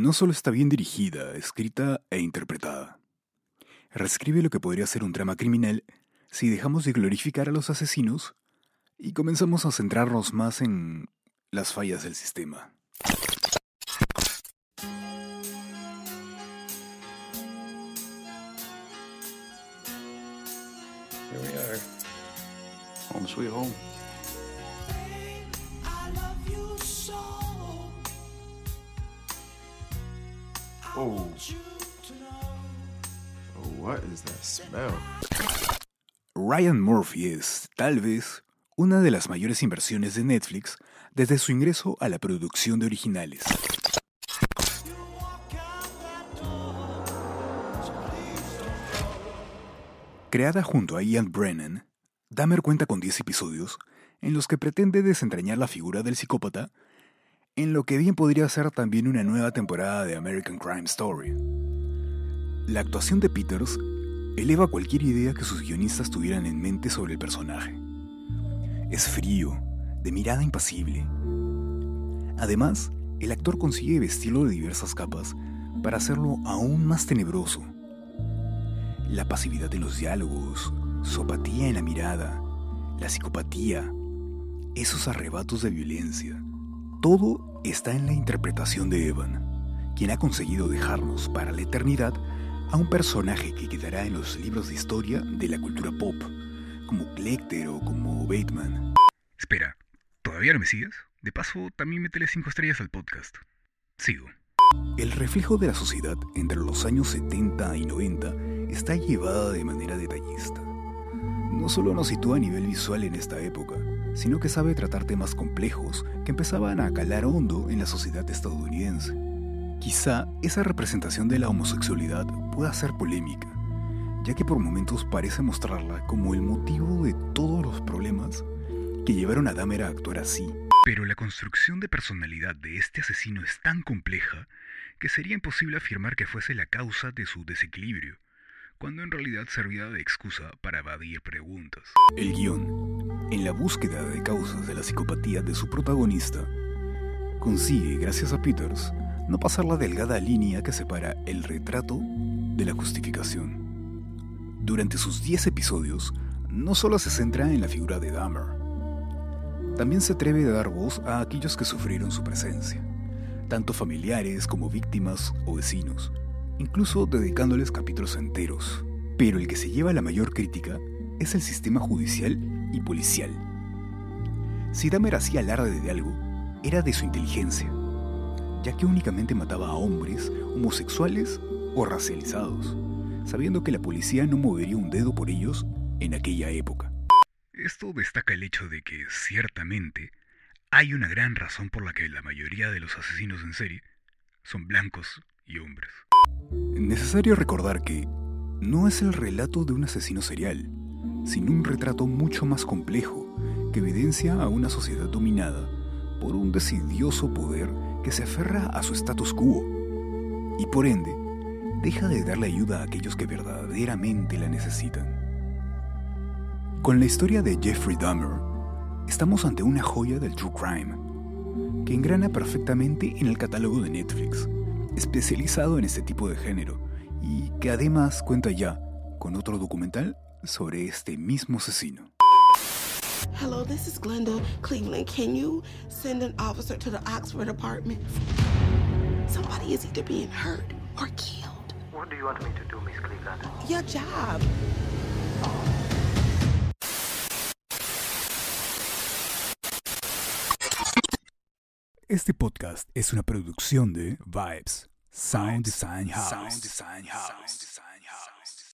no solo está bien dirigida, escrita e interpretada. Reescribe lo que podría ser un drama criminal si dejamos de glorificar a los asesinos y comenzamos a centrarnos más en las fallas del sistema. Here we are. Home sweet home. Oh, smell? Ryan Murphy es, tal vez, una de las mayores inversiones de Netflix desde su ingreso a la producción de originales. Creada junto a Ian Brennan, Dahmer cuenta con 10 episodios en los que pretende desentrañar la figura del psicópata en lo que bien podría ser también una nueva temporada de American Crime Story. La actuación de Peters eleva cualquier idea que sus guionistas tuvieran en mente sobre el personaje. Es frío, de mirada impasible. Además, el actor consigue vestirlo de diversas capas para hacerlo aún más tenebroso. La pasividad en los diálogos, su apatía en la mirada, la psicopatía, esos arrebatos de violencia, todo está en la interpretación de Evan, quien ha conseguido dejarnos para la eternidad a un personaje que quedará en los libros de historia de la cultura pop, como Lecter o como Bateman. Espera, ¿todavía no me sigues? De paso, también métele 5 estrellas al podcast. Sigo. El reflejo de la sociedad entre los años 70 y 90 está llevada de manera detallista. No solo nos sitúa a nivel visual en esta época, sino que sabe tratar temas complejos que empezaban a calar hondo en la sociedad estadounidense. Quizá esa representación de la homosexualidad pueda ser polémica, ya que por momentos parece mostrarla como el motivo de todos los problemas que llevaron a Dahmer a actuar así. Pero la construcción de personalidad de este asesino es tan compleja que sería imposible afirmar que fuese la causa de su desequilibrio, cuando en realidad servía de excusa para evadir preguntas. El guion, en la búsqueda de causas de la psicopatía de su protagonista, consigue, gracias a Peters, no pasar la delgada línea que separa el retrato de la justificación. Durante sus 10 episodios, no solo se centra en la figura de Dahmer, también se atreve a dar voz a aquellos que sufrieron su presencia, tanto familiares como víctimas o vecinos, incluso dedicándoles capítulos enteros. Pero el que se lleva la mayor crítica es el sistema judicial y policial. Si Dahmer hacía alarde de algo, era de su inteligencia ya que únicamente mataba a hombres, homosexuales o racializados, sabiendo que la policía no movería un dedo por ellos en aquella época. Esto destaca el hecho de que, ciertamente, hay una gran razón por la que la mayoría de los asesinos en serie son blancos y hombres. Necesario recordar que no es el relato de un asesino serial, sino un retrato mucho más complejo que evidencia a una sociedad dominada por un decidioso poder que se aferra a su status quo y por ende deja de darle ayuda a aquellos que verdaderamente la necesitan. Con la historia de Jeffrey Dahmer, estamos ante una joya del true crime, que engrana perfectamente en el catálogo de Netflix, especializado en este tipo de género, y que además cuenta ya con otro documental sobre este mismo asesino. Hello, this is Glenda Cleveland. Can you send an officer to the Oxford apartment? Somebody is either being hurt or killed. What do you want me to do, Miss Cleveland? Your job. Este podcast es una producción de Vibes Sound Design House. Sound Design House.